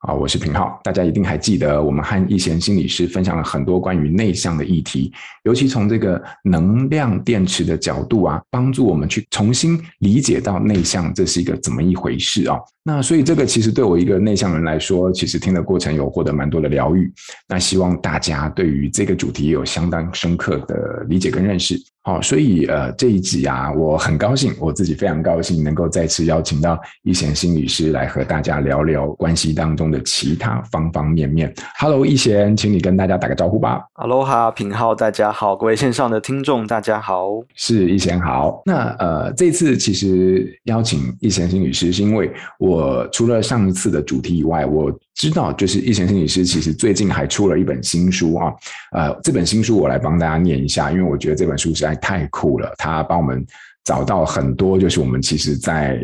啊，我是品浩，大家一定还记得，我们和易贤心理师分享了很多关于内向的议题，尤其从这个能量电池的角度啊，帮助我们去重新理解到内向这是一个怎么一回事啊。那所以这个其实对我一个内向人来说，其实听的过程有获得蛮多的疗愈。那希望大家对于这个主题也有相当深刻的理解跟认识。好，所以呃这一集啊，我很高兴，我自己非常高兴能够再次邀请到易贤心理师来和大家聊聊关系当中的其他方方面面。Hello，易贤，请你跟大家打个招呼吧。Aloha，品浩，大家好，各位线上的听众大家好，是易贤好。那呃这次其实邀请易贤心理师是因为我除了上一次的主题以外，我知道就是易贤心理师其实最近还出了一本新书啊，呃这本新书我来帮大家念一下，因为我觉得这本书实在。太酷了！它帮我们找到很多，就是我们其实在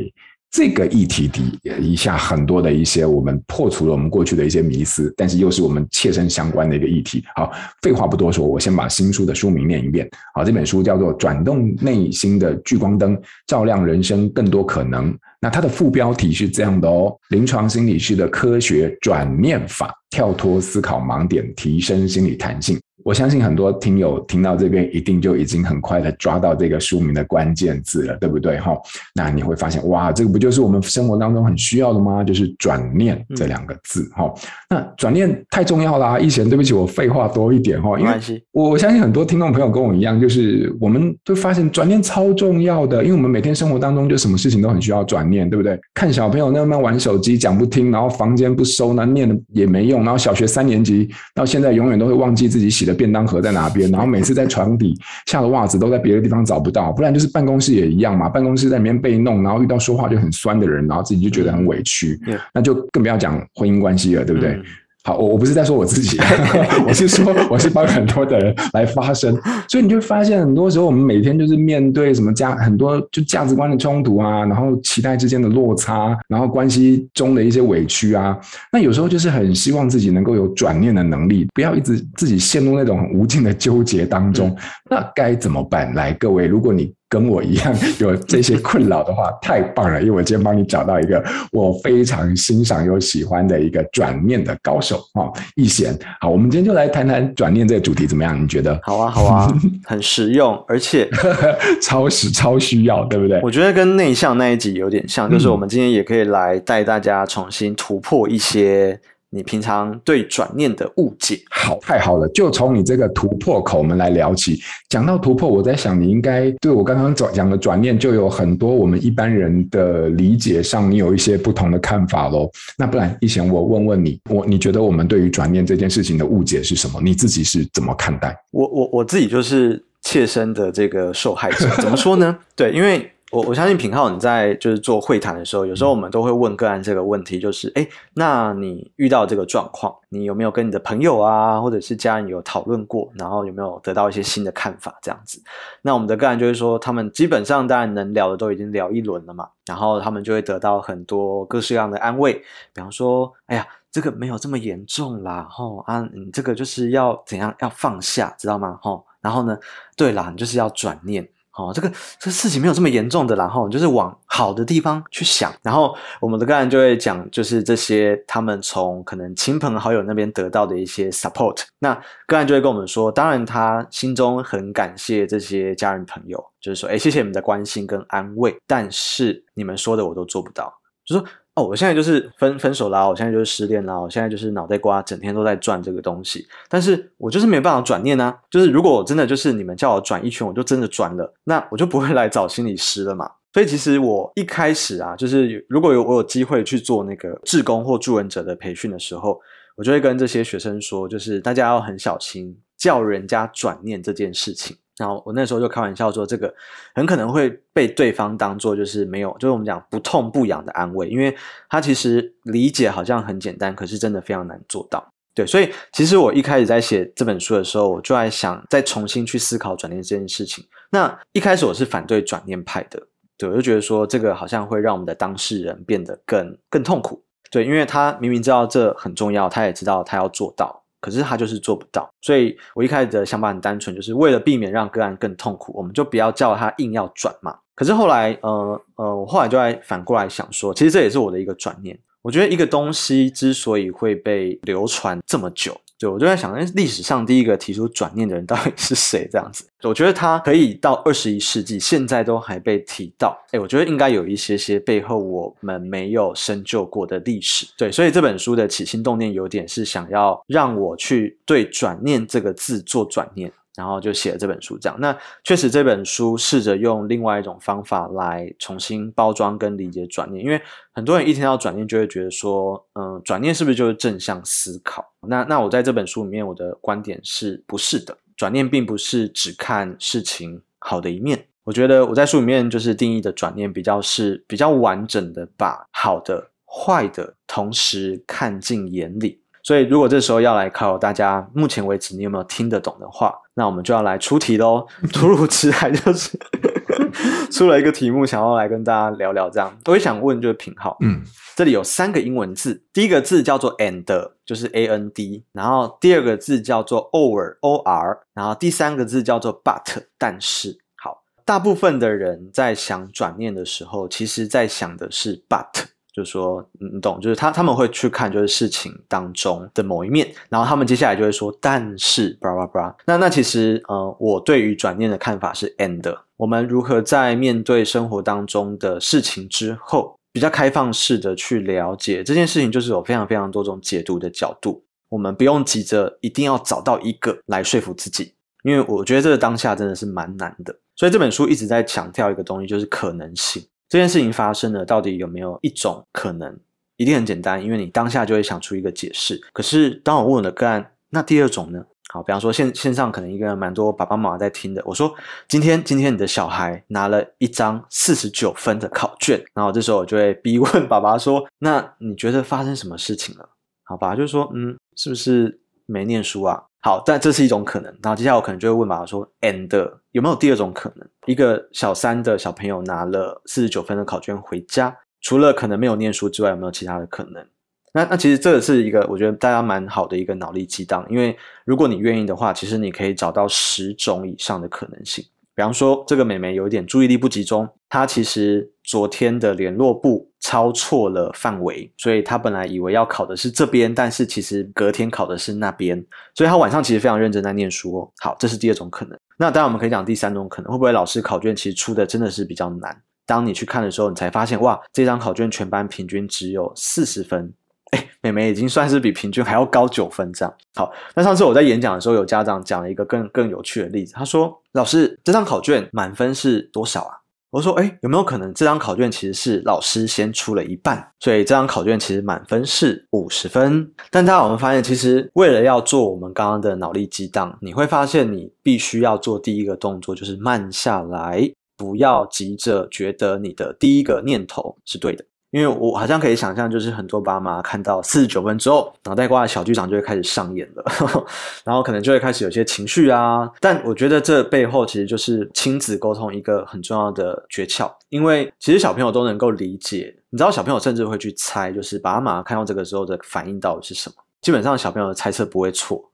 这个议题底一下很多的一些，我们破除了我们过去的一些迷思，但是又是我们切身相关的一个议题。好，废话不多说，我先把新书的书名念一遍。好，这本书叫做《转动内心的聚光灯，照亮人生更多可能》。那它的副标题是这样的哦：临床心理师的科学转念法，跳脱思考盲点，提升心理弹性。我相信很多听友听到这边，一定就已经很快的抓到这个书名的关键字了，对不对？哈，那你会发现，哇，这个不就是我们生活当中很需要的吗？就是转念这两个字，哈、嗯。那转念太重要啦，一贤，对不起，我废话多一点哈，因为我相信很多听众朋友跟我一样，就是我们都发现转念超重要的，因为我们每天生活当中就什么事情都很需要转念，对不对？看小朋友那么玩手机讲不听，然后房间不收，那念的也没用，然后小学三年级到现在永远都会忘记自己洗的。便当盒在哪边？然后每次在床底下的袜子都在别的地方找不到，不然就是办公室也一样嘛。办公室在里面被弄，然后遇到说话就很酸的人，然后自己就觉得很委屈，那就更不要讲婚姻关系了，对不对？好，我我不是在说我自己，我是说我是帮很多的人来发声，所以你就发现很多时候我们每天就是面对什么价很多就价值观的冲突啊，然后期待之间的落差，然后关系中的一些委屈啊，那有时候就是很希望自己能够有转念的能力，不要一直自己陷入那种很无尽的纠结当中，那该怎么办？来，各位，如果你。跟我一样有这些困扰的话，太棒了！因为我今天帮你找到一个我非常欣赏又喜欢的一个转念的高手啊，易贤。好，我们今天就来谈谈转念这个主题怎么样？你觉得？好啊，好啊，很实用，而且超实超需要，对不对？我觉得跟内向那一集有点像，就是我们今天也可以来带大家重新突破一些。你平常对转念的误解，好，太好了，就从你这个突破口我们来聊起。讲到突破，我在想，你应该对我刚刚讲的转念，就有很多我们一般人的理解上，你有一些不同的看法喽。那不然，一贤，我问问你，我你觉得我们对于转念这件事情的误解是什么？你自己是怎么看待？我我我自己就是切身的这个受害者，怎么说呢？对，因为。我我相信品浩，你在就是做会谈的时候，有时候我们都会问个案这个问题，就是，哎，那你遇到这个状况，你有没有跟你的朋友啊，或者是家人有讨论过，然后有没有得到一些新的看法这样子？那我们的个案就会说，他们基本上当然能聊的都已经聊一轮了嘛，然后他们就会得到很多各式各样的安慰，比方说，哎呀，这个没有这么严重啦，吼啊，你这个就是要怎样要放下，知道吗？吼，然后呢，对啦，你就是要转念。哦，这个这事情没有这么严重的，然后就是往好的地方去想，然后我们的个案就会讲，就是这些他们从可能亲朋好友那边得到的一些 support，那个案就会跟我们说，当然他心中很感谢这些家人朋友，就是说，哎，谢谢你们的关心跟安慰，但是你们说的我都做不到，就说。哦，我现在就是分分手啦，我现在就是失恋啦，我现在就是脑袋瓜整天都在转这个东西，但是我就是没办法转念啊。就是如果我真的就是你们叫我转一圈，我就真的转了，那我就不会来找心理师了嘛。所以其实我一开始啊，就是如果有我有机会去做那个志工或助人者的培训的时候，我就会跟这些学生说，就是大家要很小心叫人家转念这件事情。然后我那时候就开玩笑说，这个很可能会被对方当做就是没有，就是我们讲不痛不痒的安慰，因为他其实理解好像很简单，可是真的非常难做到。对，所以其实我一开始在写这本书的时候，我就在想再重新去思考转念这件事情。那一开始我是反对转念派的。对，我就觉得说这个好像会让我们的当事人变得更更痛苦。对，因为他明明知道这很重要，他也知道他要做到，可是他就是做不到。所以我一开始的想法很单纯，就是为了避免让个案更痛苦，我们就不要叫他硬要转嘛。可是后来，呃呃，我后来就在反过来想说，其实这也是我的一个转念。我觉得一个东西之所以会被流传这么久，对，我就在想，历史上第一个提出转念的人到底是谁？这样子，我觉得他可以到二十一世纪，现在都还被提到。哎，我觉得应该有一些些背后我们没有深究过的历史。对，所以这本书的起心动念有点是想要让我去对“转念”这个字做转念。然后就写了这本书，这样。那确实这本书试着用另外一种方法来重新包装跟理解转念，因为很多人一听到转念就会觉得说，嗯，转念是不是就是正向思考？那那我在这本书里面，我的观点是不是的？转念并不是只看事情好的一面。我觉得我在书里面就是定义的转念比较是比较完整的，把好的、坏的同时看进眼里。所以，如果这时候要来考大家，目前为止你有没有听得懂的话，那我们就要来出题喽。突如其来就是 出了一个题目，想要来跟大家聊聊。这样，我也想问，就是品号，嗯，这里有三个英文字，第一个字叫做 and，就是 a n d，然后第二个字叫做 or o r，然后第三个字叫做 but，但是。好，大部分的人在想转念的时候，其实在想的是 but。就是说，你懂，就是他他们会去看，就是事情当中的某一面，然后他们接下来就会说，但是，巴拉巴拉。那那其实，呃，我对于转念的看法是，and，我们如何在面对生活当中的事情之后，比较开放式的去了解这件事情，就是有非常非常多种解读的角度，我们不用急着一定要找到一个来说服自己，因为我觉得这个当下真的是蛮难的。所以这本书一直在强调一个东西，就是可能性。这件事情发生了，到底有没有一种可能？一定很简单，因为你当下就会想出一个解释。可是当我问我的个案，那第二种呢？好，比方说线线上可能一个人蛮多爸爸妈妈在听的。我说今天今天你的小孩拿了一张四十九分的考卷，然后这时候我就会逼问爸爸说：“那你觉得发生什么事情了？”好，爸爸就说：“嗯，是不是没念书啊？”好，但这是一种可能。然后接下来我可能就会问爸爸说：“And 有没有第二种可能？一个小三的小朋友拿了四十九分的考卷回家，除了可能没有念书之外，有没有其他的可能？”那那其实这是一个我觉得大家蛮好的一个脑力激荡，因为如果你愿意的话，其实你可以找到十种以上的可能性。比方说，这个妹妹有一点注意力不集中，她其实昨天的联络簿抄错了范围，所以他本来以为要考的是这边，但是其实隔天考的是那边，所以他晚上其实非常认真在念书哦。好，这是第二种可能。那当然我们可以讲第三种可能，会不会老师考卷其实出的真的是比较难？当你去看的时候，你才发现哇，这张考卷全班平均只有四十分。哎，美眉已经算是比平均还要高九分这样。好，那上次我在演讲的时候，有家长讲了一个更更有趣的例子。他说：“老师，这张考卷满分是多少啊？”我说：“哎，有没有可能这张考卷其实是老师先出了一半，所以这张考卷其实满分是五十分？”但大家有没有发现，其实为了要做我们刚刚的脑力激荡，你会发现你必须要做第一个动作，就是慢下来，不要急着觉得你的第一个念头是对的。因为我好像可以想象，就是很多爸妈看到四十九分之后，脑袋瓜的小剧场就会开始上演了，然后可能就会开始有些情绪啊。但我觉得这背后其实就是亲子沟通一个很重要的诀窍，因为其实小朋友都能够理解，你知道小朋友甚至会去猜，就是爸妈看到这个时候的反应到底是什么。基本上小朋友的猜测不会错，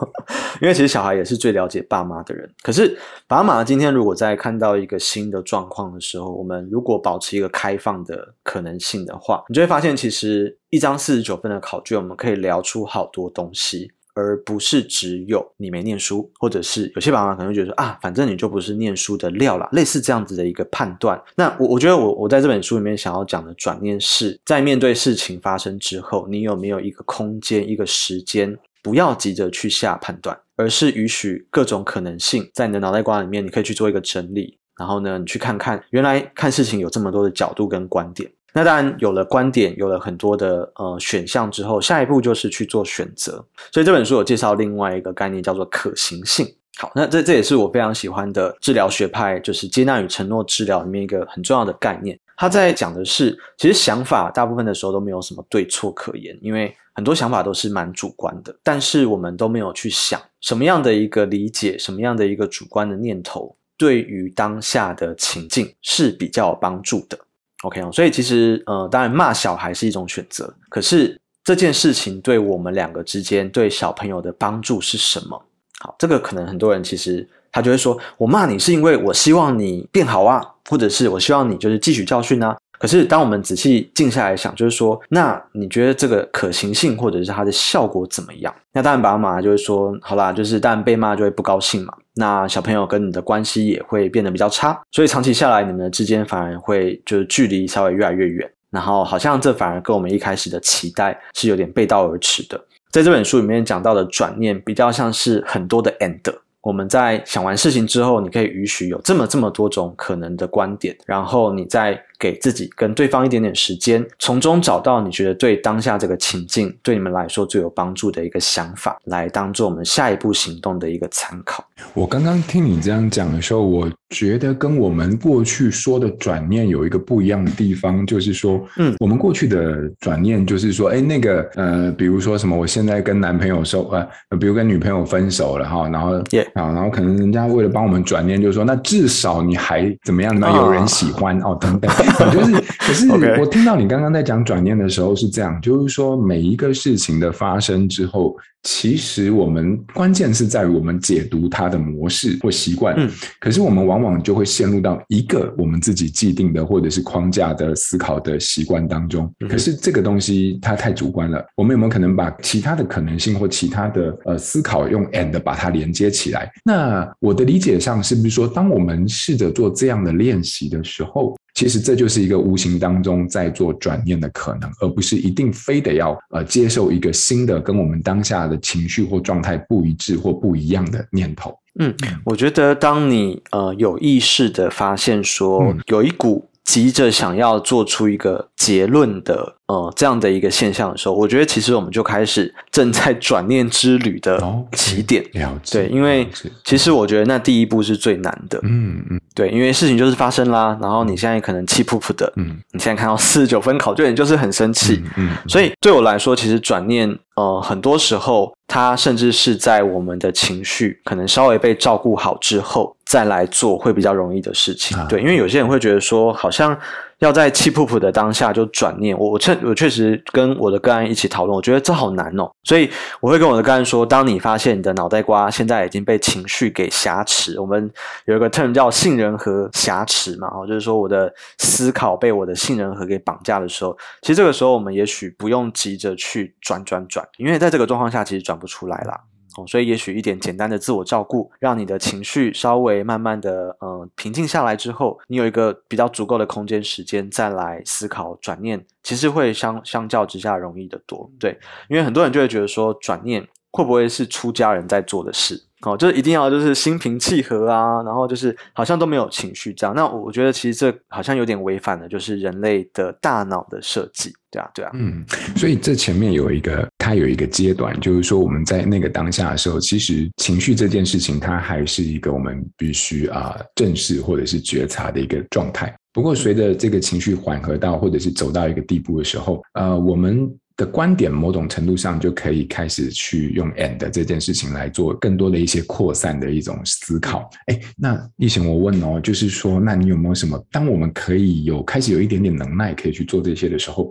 因为其实小孩也是最了解爸妈的人。可是爸妈今天如果在看到一个新的状况的时候，我们如果保持一个开放的可能性的话，你就会发现，其实一张四十九分的考卷，我们可以聊出好多东西。而不是只有你没念书，或者是有些爸妈可能会觉得说啊，反正你就不是念书的料啦，类似这样子的一个判断。那我我觉得我我在这本书里面想要讲的转念是，在面对事情发生之后，你有没有一个空间、一个时间，不要急着去下判断，而是允许各种可能性在你的脑袋瓜里面，你可以去做一个整理，然后呢，你去看看原来看事情有这么多的角度跟观点。那当然有了观点，有了很多的呃选项之后，下一步就是去做选择。所以这本书有介绍另外一个概念，叫做可行性。好，那这这也是我非常喜欢的治疗学派，就是接纳与承诺治疗里面一个很重要的概念。他在讲的是，其实想法大部分的时候都没有什么对错可言，因为很多想法都是蛮主观的。但是我们都没有去想什么样的一个理解，什么样的一个主观的念头。对于当下的情境是比较有帮助的。OK，所以其实呃，当然骂小孩是一种选择，可是这件事情对我们两个之间对小朋友的帮助是什么？好，这个可能很多人其实他就会说，我骂你是因为我希望你变好啊，或者是我希望你就是汲取教训啊。可是，当我们仔细静下来想，就是说，那你觉得这个可行性，或者是它的效果怎么样？那当然，爸爸妈妈就会说，好啦，就是当然被骂就会不高兴嘛。那小朋友跟你的关系也会变得比较差，所以长期下来，你们之间反而会就是距离稍微越来越远。然后，好像这反而跟我们一开始的期待是有点背道而驰的。在这本书里面讲到的转念，比较像是很多的 and。我们在想完事情之后，你可以允许有这么这么多种可能的观点，然后你在给自己跟对方一点点时间，从中找到你觉得对当下这个情境对你们来说最有帮助的一个想法，来当做我们下一步行动的一个参考。我刚刚听你这样讲的时候，我觉得跟我们过去说的转念有一个不一样的地方，就是说，嗯，我们过去的转念就是说，哎，那个呃，比如说什么，我现在跟男朋友说，呃，比如跟女朋友分手了哈，然后，啊.然后可能人家为了帮我们转念，就是说，那至少你还怎么样？呢有人喜欢哦，等等。就是，可是我听到你刚刚在讲转念的时候是这样，就是说每一个事情的发生之后，其实我们关键是在于我们解读它的模式或习惯。嗯，可是我们往往就会陷入到一个我们自己既定的或者是框架的思考的习惯当中。可是这个东西它太主观了，我们有没有可能把其他的可能性或其他的呃思考用 and 把它连接起来？那我的理解上是不是说，当我们试着做这样的练习的时候，其实这就是一个无形当中在做转念的可能，而不是一定非得要呃接受一个新的跟我们当下的情绪或状态不一致或不一样的念头。嗯，我觉得当你呃有意识的发现说有一股急着想要做出一个结论的。呃，这样的一个现象的时候，我觉得其实我们就开始正在转念之旅的起点。Okay, 了解。对，因为其实我觉得那第一步是最难的。嗯嗯。对，因为事情就是发生啦，然后你现在可能气噗噗的。嗯。你现在看到四十九分考卷，你就是很生气。嗯。嗯，所以对我来说，其实转念，呃，很多时候它甚至是在我们的情绪可能稍微被照顾好之后再来做，会比较容易的事情。啊、对，因为有些人会觉得说，好像。要在气噗噗的当下就转念，我我确我确实跟我的个案一起讨论，我觉得这好难哦，所以我会跟我的个案说，当你发现你的脑袋瓜现在已经被情绪给挟持，我们有一个 term 叫杏仁核挟持嘛，哦，就是说我的思考被我的杏仁核给绑架的时候，其实这个时候我们也许不用急着去转转转，因为在这个状况下其实转不出来啦。所以，也许一点简单的自我照顾，让你的情绪稍微慢慢的，呃，平静下来之后，你有一个比较足够的空间时间再来思考转念，其实会相相较之下容易得多。对，因为很多人就会觉得说，转念会不会是出家人在做的事？哦，就是一定要就是心平气和啊，然后就是好像都没有情绪这样。那我觉得其实这好像有点违反了，就是人类的大脑的设计。对啊，对啊。嗯，所以这前面有一个，它有一个阶段，就是说我们在那个当下的时候，其实情绪这件事情，它还是一个我们必须啊正视或者是觉察的一个状态。不过随着这个情绪缓和到或者是走到一个地步的时候，呃，我们。的观点，某种程度上就可以开始去用 and 这件事情来做更多的一些扩散的一种思考。哎，那奕娴，我问哦，就是说，那你有没有什么？当我们可以有开始有一点点能耐，可以去做这些的时候，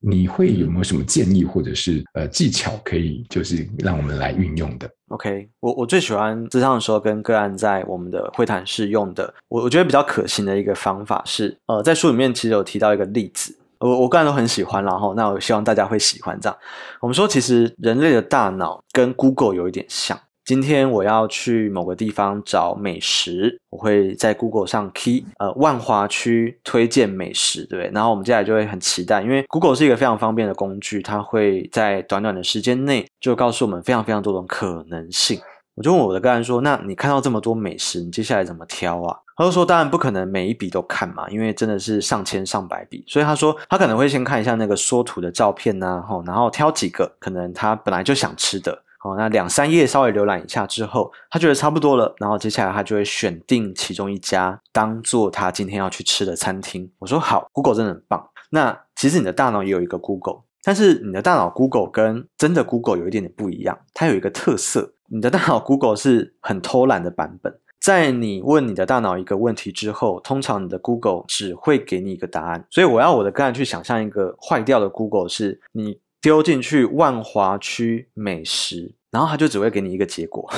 你会有没有什么建议或者是呃技巧，可以就是让我们来运用的？OK，我我最喜欢咨商的时候跟个案在我们的会谈室用的，我我觉得比较可行的一个方法是，呃，在书里面其实有提到一个例子。我我个人都很喜欢，然后那我希望大家会喜欢这样。我们说，其实人类的大脑跟 Google 有一点像。今天我要去某个地方找美食，我会在 Google 上 key 呃万华区推荐美食，对不对？然后我们接下来就会很期待，因为 Google 是一个非常方便的工具，它会在短短的时间内就告诉我们非常非常多种可能性。我就问我的个案说：“那你看到这么多美食，你接下来怎么挑啊？”他就说：“当然不可能每一笔都看嘛，因为真的是上千上百笔，所以他说他可能会先看一下那个缩图的照片呐，吼，然后挑几个可能他本来就想吃的，哦，那两三页稍微浏览一下之后，他觉得差不多了，然后接下来他就会选定其中一家当做他今天要去吃的餐厅。我说好，Google 真的很棒。那其实你的大脑也有一个 Google，但是你的大脑 Google 跟真的 Google 有一点点不一样，它有一个特色。”你的大脑 Google 是很偷懒的版本，在你问你的大脑一个问题之后，通常你的 Google 只会给你一个答案。所以我要我的个案去想象一个坏掉的 Google，是你丢进去万华区美食，然后他就只会给你一个结果，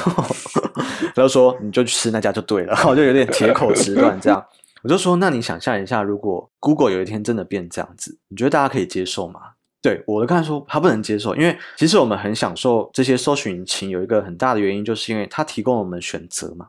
然后说你就去吃那家就对了，我就有点铁口直断这样。我就说，那你想象一下，如果 Google 有一天真的变这样子，你觉得大家可以接受吗？对，我的看说他不能接受，因为其实我们很享受这些搜寻引擎，有一个很大的原因，就是因为它提供我们选择嘛。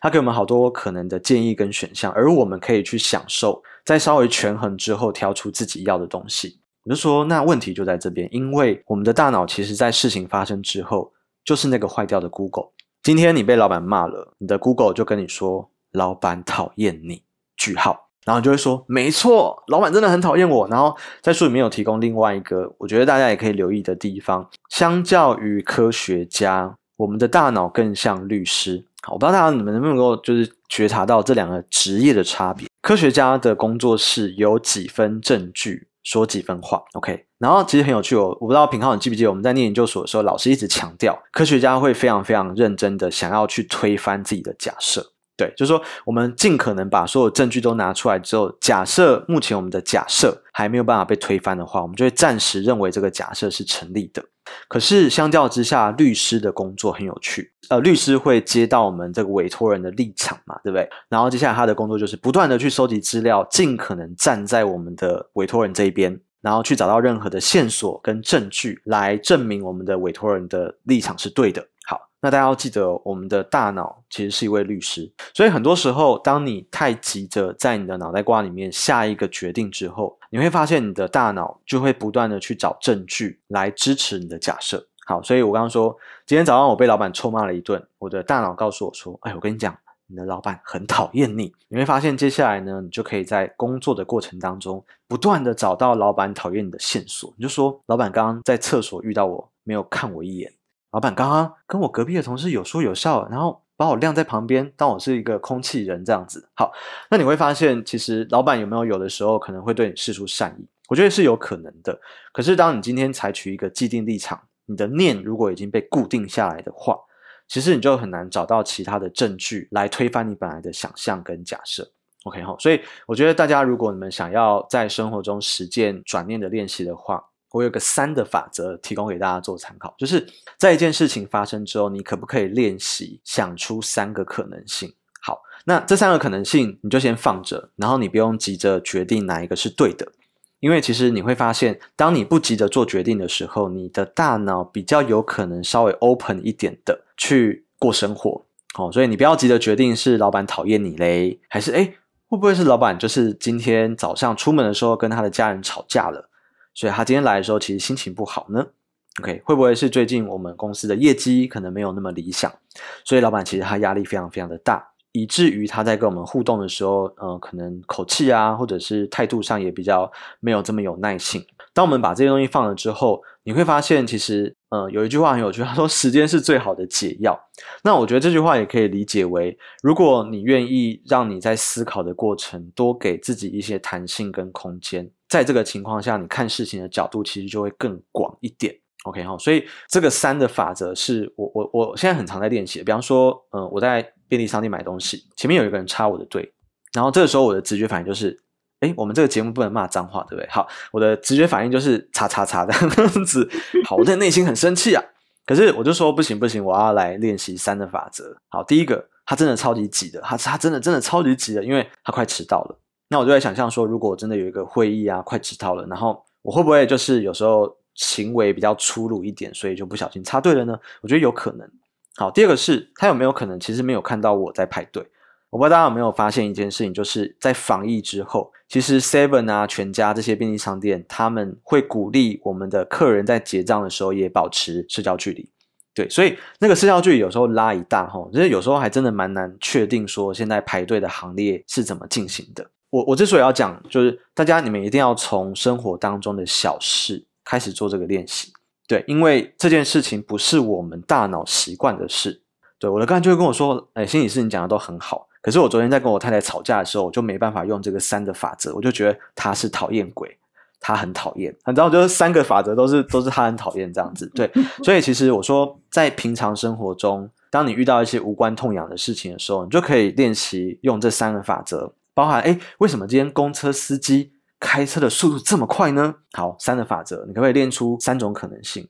他给我们好多可能的建议跟选项，而我们可以去享受，在稍微权衡之后挑出自己要的东西。我就说，那问题就在这边，因为我们的大脑其实在事情发生之后，就是那个坏掉的 Google。今天你被老板骂了，你的 Google 就跟你说，老板讨厌你，句号，然后你就会说，没错，老板真的很讨厌我。然后在书里面有提供另外一个，我觉得大家也可以留意的地方，相较于科学家，我们的大脑更像律师。好我不知道大家你们能不能够就是觉察到这两个职业的差别。科学家的工作是有几分证据说几分话，OK。然后其实很有趣哦，我不知道品浩你记不记得我们在念研究所的时候，老师一直强调科学家会非常非常认真的想要去推翻自己的假设。对，就是说我们尽可能把所有证据都拿出来之后，假设目前我们的假设还没有办法被推翻的话，我们就会暂时认为这个假设是成立的。可是相较之下，律师的工作很有趣。呃，律师会接到我们这个委托人的立场嘛，对不对？然后接下来他的工作就是不断的去收集资料，尽可能站在我们的委托人这一边，然后去找到任何的线索跟证据来证明我们的委托人的立场是对的。那大家要记得，我们的大脑其实是一位律师，所以很多时候，当你太急着在你的脑袋瓜里面下一个决定之后，你会发现你的大脑就会不断的去找证据来支持你的假设。好，所以我刚刚说，今天早上我被老板臭骂了一顿，我的大脑告诉我说：“哎，我跟你讲，你的老板很讨厌你。”你会发现，接下来呢，你就可以在工作的过程当中，不断的找到老板讨厌你的线索。你就说，老板刚刚在厕所遇到我，没有看我一眼。老板刚刚跟我隔壁的同事有说有笑，然后把我晾在旁边，当我是一个空气人这样子。好，那你会发现，其实老板有没有有的时候可能会对你示出善意？我觉得是有可能的。可是当你今天采取一个既定立场，你的念如果已经被固定下来的话，其实你就很难找到其他的证据来推翻你本来的想象跟假设。OK 哈，所以我觉得大家如果你们想要在生活中实践转念的练习的话，我有个三的法则提供给大家做参考，就是在一件事情发生之后，你可不可以练习想出三个可能性？好，那这三个可能性你就先放着，然后你不用急着决定哪一个是对的，因为其实你会发现，当你不急着做决定的时候，你的大脑比较有可能稍微 open 一点的去过生活。哦，所以你不要急着决定是老板讨厌你嘞，还是诶，会不会是老板就是今天早上出门的时候跟他的家人吵架了？所以他今天来的时候，其实心情不好呢。OK，会不会是最近我们公司的业绩可能没有那么理想，所以老板其实他压力非常非常的大，以至于他在跟我们互动的时候，呃，可能口气啊，或者是态度上也比较没有这么有耐性。当我们把这些东西放了之后，你会发现，其实，呃，有一句话很有趣，他说：“时间是最好的解药。”那我觉得这句话也可以理解为，如果你愿意让你在思考的过程多给自己一些弹性跟空间。在这个情况下，你看事情的角度其实就会更广一点，OK 哈。所以这个三的法则是我我我现在很常在练习。比方说，嗯，我在便利商店买东西，前面有一个人插我的队，然后这个时候我的直觉反应就是，诶，我们这个节目不能骂脏话，对不对？好，我的直觉反应就是叉叉叉的样子。好，我在内心很生气啊，可是我就说不行不行，我要来练习三的法则。好，第一个，他真的超级急的，他他真的真的超级急的，因为他快迟到了。那我就在想象说，如果我真的有一个会议啊，快迟到了，然后我会不会就是有时候行为比较粗鲁一点，所以就不小心插队了呢？我觉得有可能。好，第二个是他有没有可能其实没有看到我在排队？我不知道大家有没有发现一件事情，就是在防疫之后，其实 Seven 啊、全家这些便利商店，他们会鼓励我们的客人在结账的时候也保持社交距离。对，所以那个社交距离有时候拉一大吼，其实有时候还真的蛮难确定说现在排队的行列是怎么进行的。我我之所以要讲，就是大家你们一定要从生活当中的小事开始做这个练习，对，因为这件事情不是我们大脑习惯的事。对，我的客人就会跟我说，哎，心理师你讲的都很好，可是我昨天在跟我太太吵架的时候，我就没办法用这个三的法则，我就觉得他是讨厌鬼，他很讨厌，你知道，就是三个法则都是 都是他很讨厌这样子。对，所以其实我说在平常生活中。当你遇到一些无关痛痒的事情的时候，你就可以练习用这三个法则，包含哎，为什么今天公车司机开车的速度这么快呢？好，三的法则，你可不可以练出三种可能性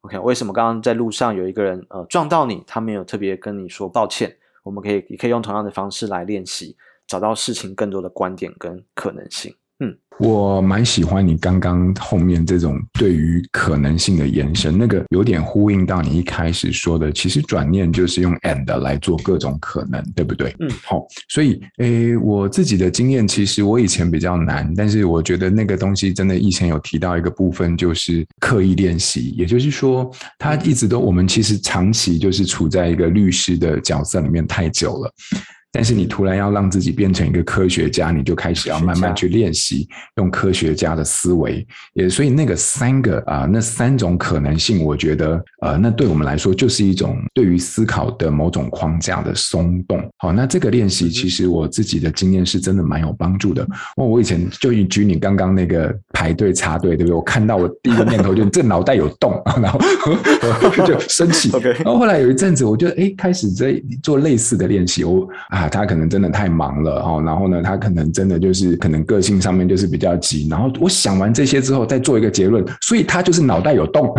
？OK，为什么刚刚在路上有一个人呃撞到你，他没有特别跟你说抱歉？我们可以也可以用同样的方式来练习，找到事情更多的观点跟可能性。嗯，我蛮喜欢你刚刚后面这种对于可能性的延伸，那个有点呼应到你一开始说的，其实转念就是用 and 来做各种可能，对不对？嗯，好，所以诶，我自己的经验，其实我以前比较难，但是我觉得那个东西真的以前有提到一个部分，就是刻意练习，也就是说，他一直都我们其实长期就是处在一个律师的角色里面太久了。但是你突然要让自己变成一个科学家，你就开始要慢慢去练习用科学家的思维。也所以那个三个啊、呃，那三种可能性，我觉得呃，那对我们来说就是一种对于思考的某种框架的松动。好，那这个练习其实我自己的经验是真的蛮有帮助的。我我以前就举你刚刚那个排队插队，对不对？我看到我第一个念头就这脑袋有洞，然后 就生气。然后后来有一阵子，我就哎开始在做类似的练习，我啊。啊，他可能真的太忙了哦，然后呢，他可能真的就是可能个性上面就是比较急，然后我想完这些之后再做一个结论，所以他就是脑袋有洞，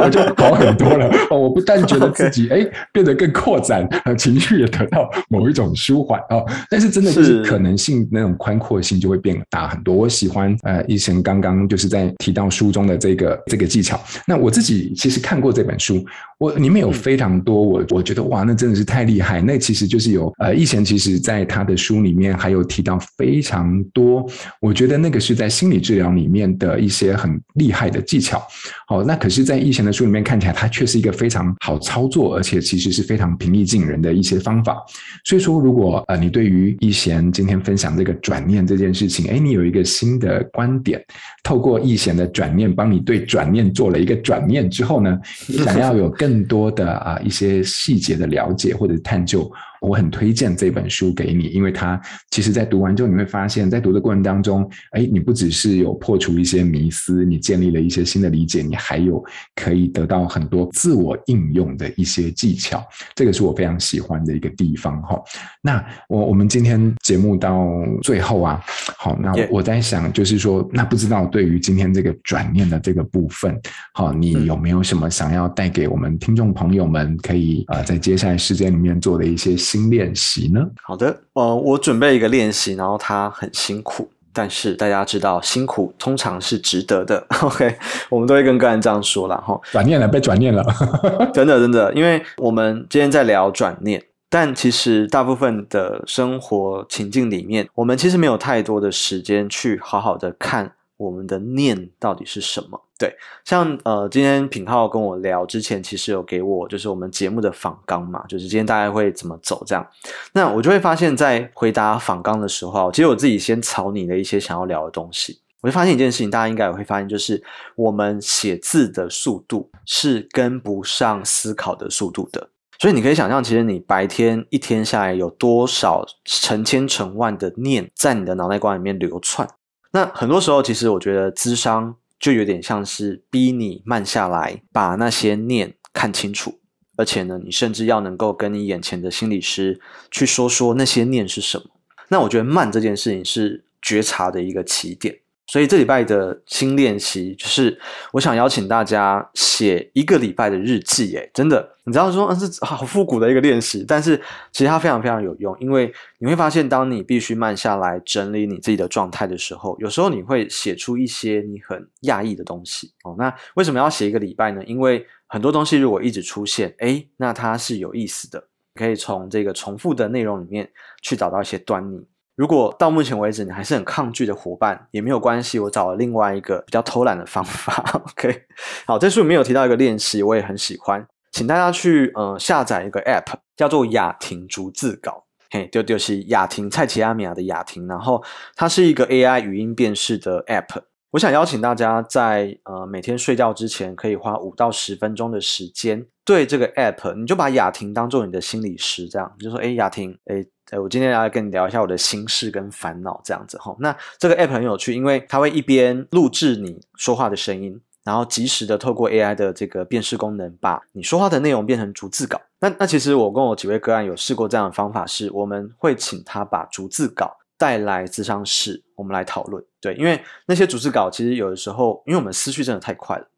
我就好很多了哦。我不但觉得自己 哎.变得更扩展，情绪也得到某一种舒缓哦，但是真的就是可能性那种宽阔性就会变大很多。我喜欢呃，医生刚刚就是在提到书中的这个这个技巧，那我自己其实看过这本书，我里面有非常多我我觉得哇，那真的是太厉害，那其实就是有。有呃，易贤其实在他的书里面还有提到非常多，我觉得那个是在心理治疗里面的一些很厉害的技巧。好，那可是，在易贤的书里面看起来，它却是一个非常好操作，而且其实是非常平易近人的一些方法。所以说，如果呃你对于易贤今天分享这个转念这件事情，诶，你有一个新的观点，透过易贤的转念帮你对转念做了一个转念之后呢，你 想要有更多的啊、呃、一些细节的了解或者探究。我很推荐这本书给你，因为它其实，在读完之后，你会发现，在读的过程当中，哎，你不只是有破除一些迷思，你建立了一些新的理解，你还有可以得到很多自我应用的一些技巧，这个是我非常喜欢的一个地方哈。那我我们今天节目到最后啊，好，那我在想，就是说，那不知道对于今天这个转念的这个部分，好，你有没有什么想要带给我们听众朋友们，可以啊，在接下来时间里面做的一些。新练习呢？好的，呃，我准备一个练习，然后它很辛苦，但是大家知道，辛苦通常是值得的。OK，我们都会跟个人这样说了哈。转念了，被转念了，真的真的，因为我们今天在聊转念，但其实大部分的生活情境里面，我们其实没有太多的时间去好好的看我们的念到底是什么。对，像呃，今天品浩跟我聊之前，其实有给我就是我们节目的访纲嘛，就是今天大概会怎么走这样。那我就会发现，在回答访纲的时候，其实我自己先草拟了一些想要聊的东西。我就发现一件事情，大家应该也会发现，就是我们写字的速度是跟不上思考的速度的。所以你可以想象，其实你白天一天下来，有多少成千成万的念在你的脑袋瓜里面流窜。那很多时候，其实我觉得咨商。就有点像是逼你慢下来，把那些念看清楚，而且呢，你甚至要能够跟你眼前的心理师去说说那些念是什么。那我觉得慢这件事情是觉察的一个起点。所以这礼拜的新练习就是，我想邀请大家写一个礼拜的日记。诶，真的，你知道说，嗯，是好复古的一个练习，但是其实它非常非常有用，因为你会发现，当你必须慢下来整理你自己的状态的时候，有时候你会写出一些你很讶异的东西。哦，那为什么要写一个礼拜呢？因为很多东西如果一直出现，诶，那它是有意思的，可以从这个重复的内容里面去找到一些端倪。如果到目前为止你还是很抗拒的伙伴，也没有关系，我找了另外一个比较偷懒的方法。OK，好，这书里面有提到一个练习，我也很喜欢，请大家去呃下载一个 App，叫做雅婷逐字稿。嘿，就就是雅婷蔡奇阿米亚的雅婷，然后它是一个 AI 语音辨识的 App。我想邀请大家在呃每天睡觉之前，可以花五到十分钟的时间对这个 App，你就把雅婷当做你的心理师，这样你就说，哎，雅婷，哎。哎，我今天要来跟你聊一下我的心事跟烦恼，这样子哈。那这个 app 很有趣，因为它会一边录制你说话的声音，然后及时的透过 AI 的这个辨识功能，把你说话的内容变成逐字稿。那那其实我跟我几位个案有试过这样的方法，是我们会请他把逐字稿带来咨商室，我们来讨论。对，因为那些逐字稿其实有的时候，因为我们思绪真的太快了，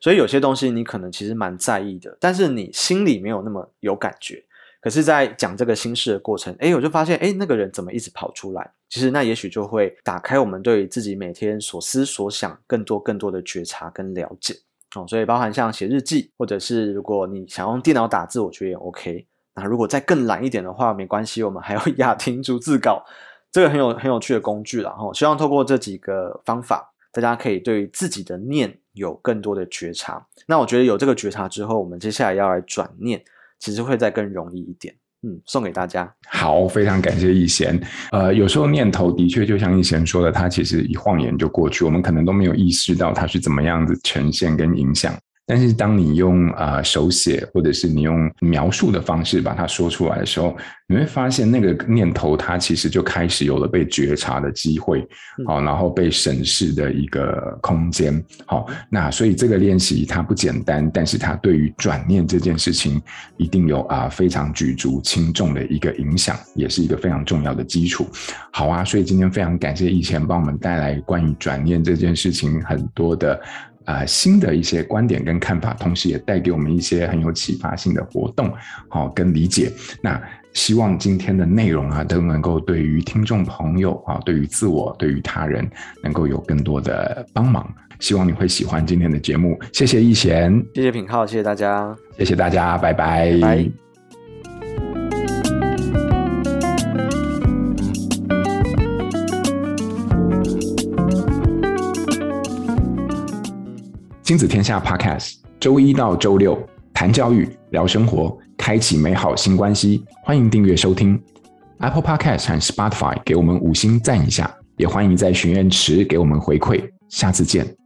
所以有些东西你可能其实蛮在意的，但是你心里没有那么有感觉。可是，在讲这个心事的过程，诶，我就发现，诶，那个人怎么一直跑出来？其实那也许就会打开我们对于自己每天所思所想更多更多的觉察跟了解。哦，所以包含像写日记，或者是如果你想用电脑打字，我觉得也 OK。那如果再更懒一点的话，没关系，我们还有 雅婷逐字稿，这个很有很有趣的工具了。哈，希望透过这几个方法，大家可以对自己的念有更多的觉察。那我觉得有这个觉察之后，我们接下来要来转念，其实会再更容易一点。嗯，送给大家。好，非常感谢逸贤。呃，有时候念头的确就像逸贤说的，它其实一晃眼就过去，我们可能都没有意识到它是怎么样子呈现跟影响。但是当你用啊、呃、手写，或者是你用描述的方式把它说出来的时候，你会发现那个念头它其实就开始有了被觉察的机会，好，然后被审视的一个空间。好，那所以这个练习它不简单，但是它对于转念这件事情一定有啊非常举足轻重的一个影响，也是一个非常重要的基础。好啊，所以今天非常感谢逸贤帮我们带来关于转念这件事情很多的。啊、呃，新的一些观点跟看法，同时也带给我们一些很有启发性的活动，好、哦、跟理解。那希望今天的内容啊，都能够对于听众朋友啊，对于自我，对于他人，能够有更多的帮忙。希望你会喜欢今天的节目。谢谢逸贤，谢谢品浩，谢谢大家，谢谢大家，拜拜。拜拜。亲子天下 Podcast，周一到周六谈教育、聊生活，开启美好新关系。欢迎订阅收听 Apple Podcast 和 Spotify，给我们五星赞一下，也欢迎在许愿池给我们回馈。下次见。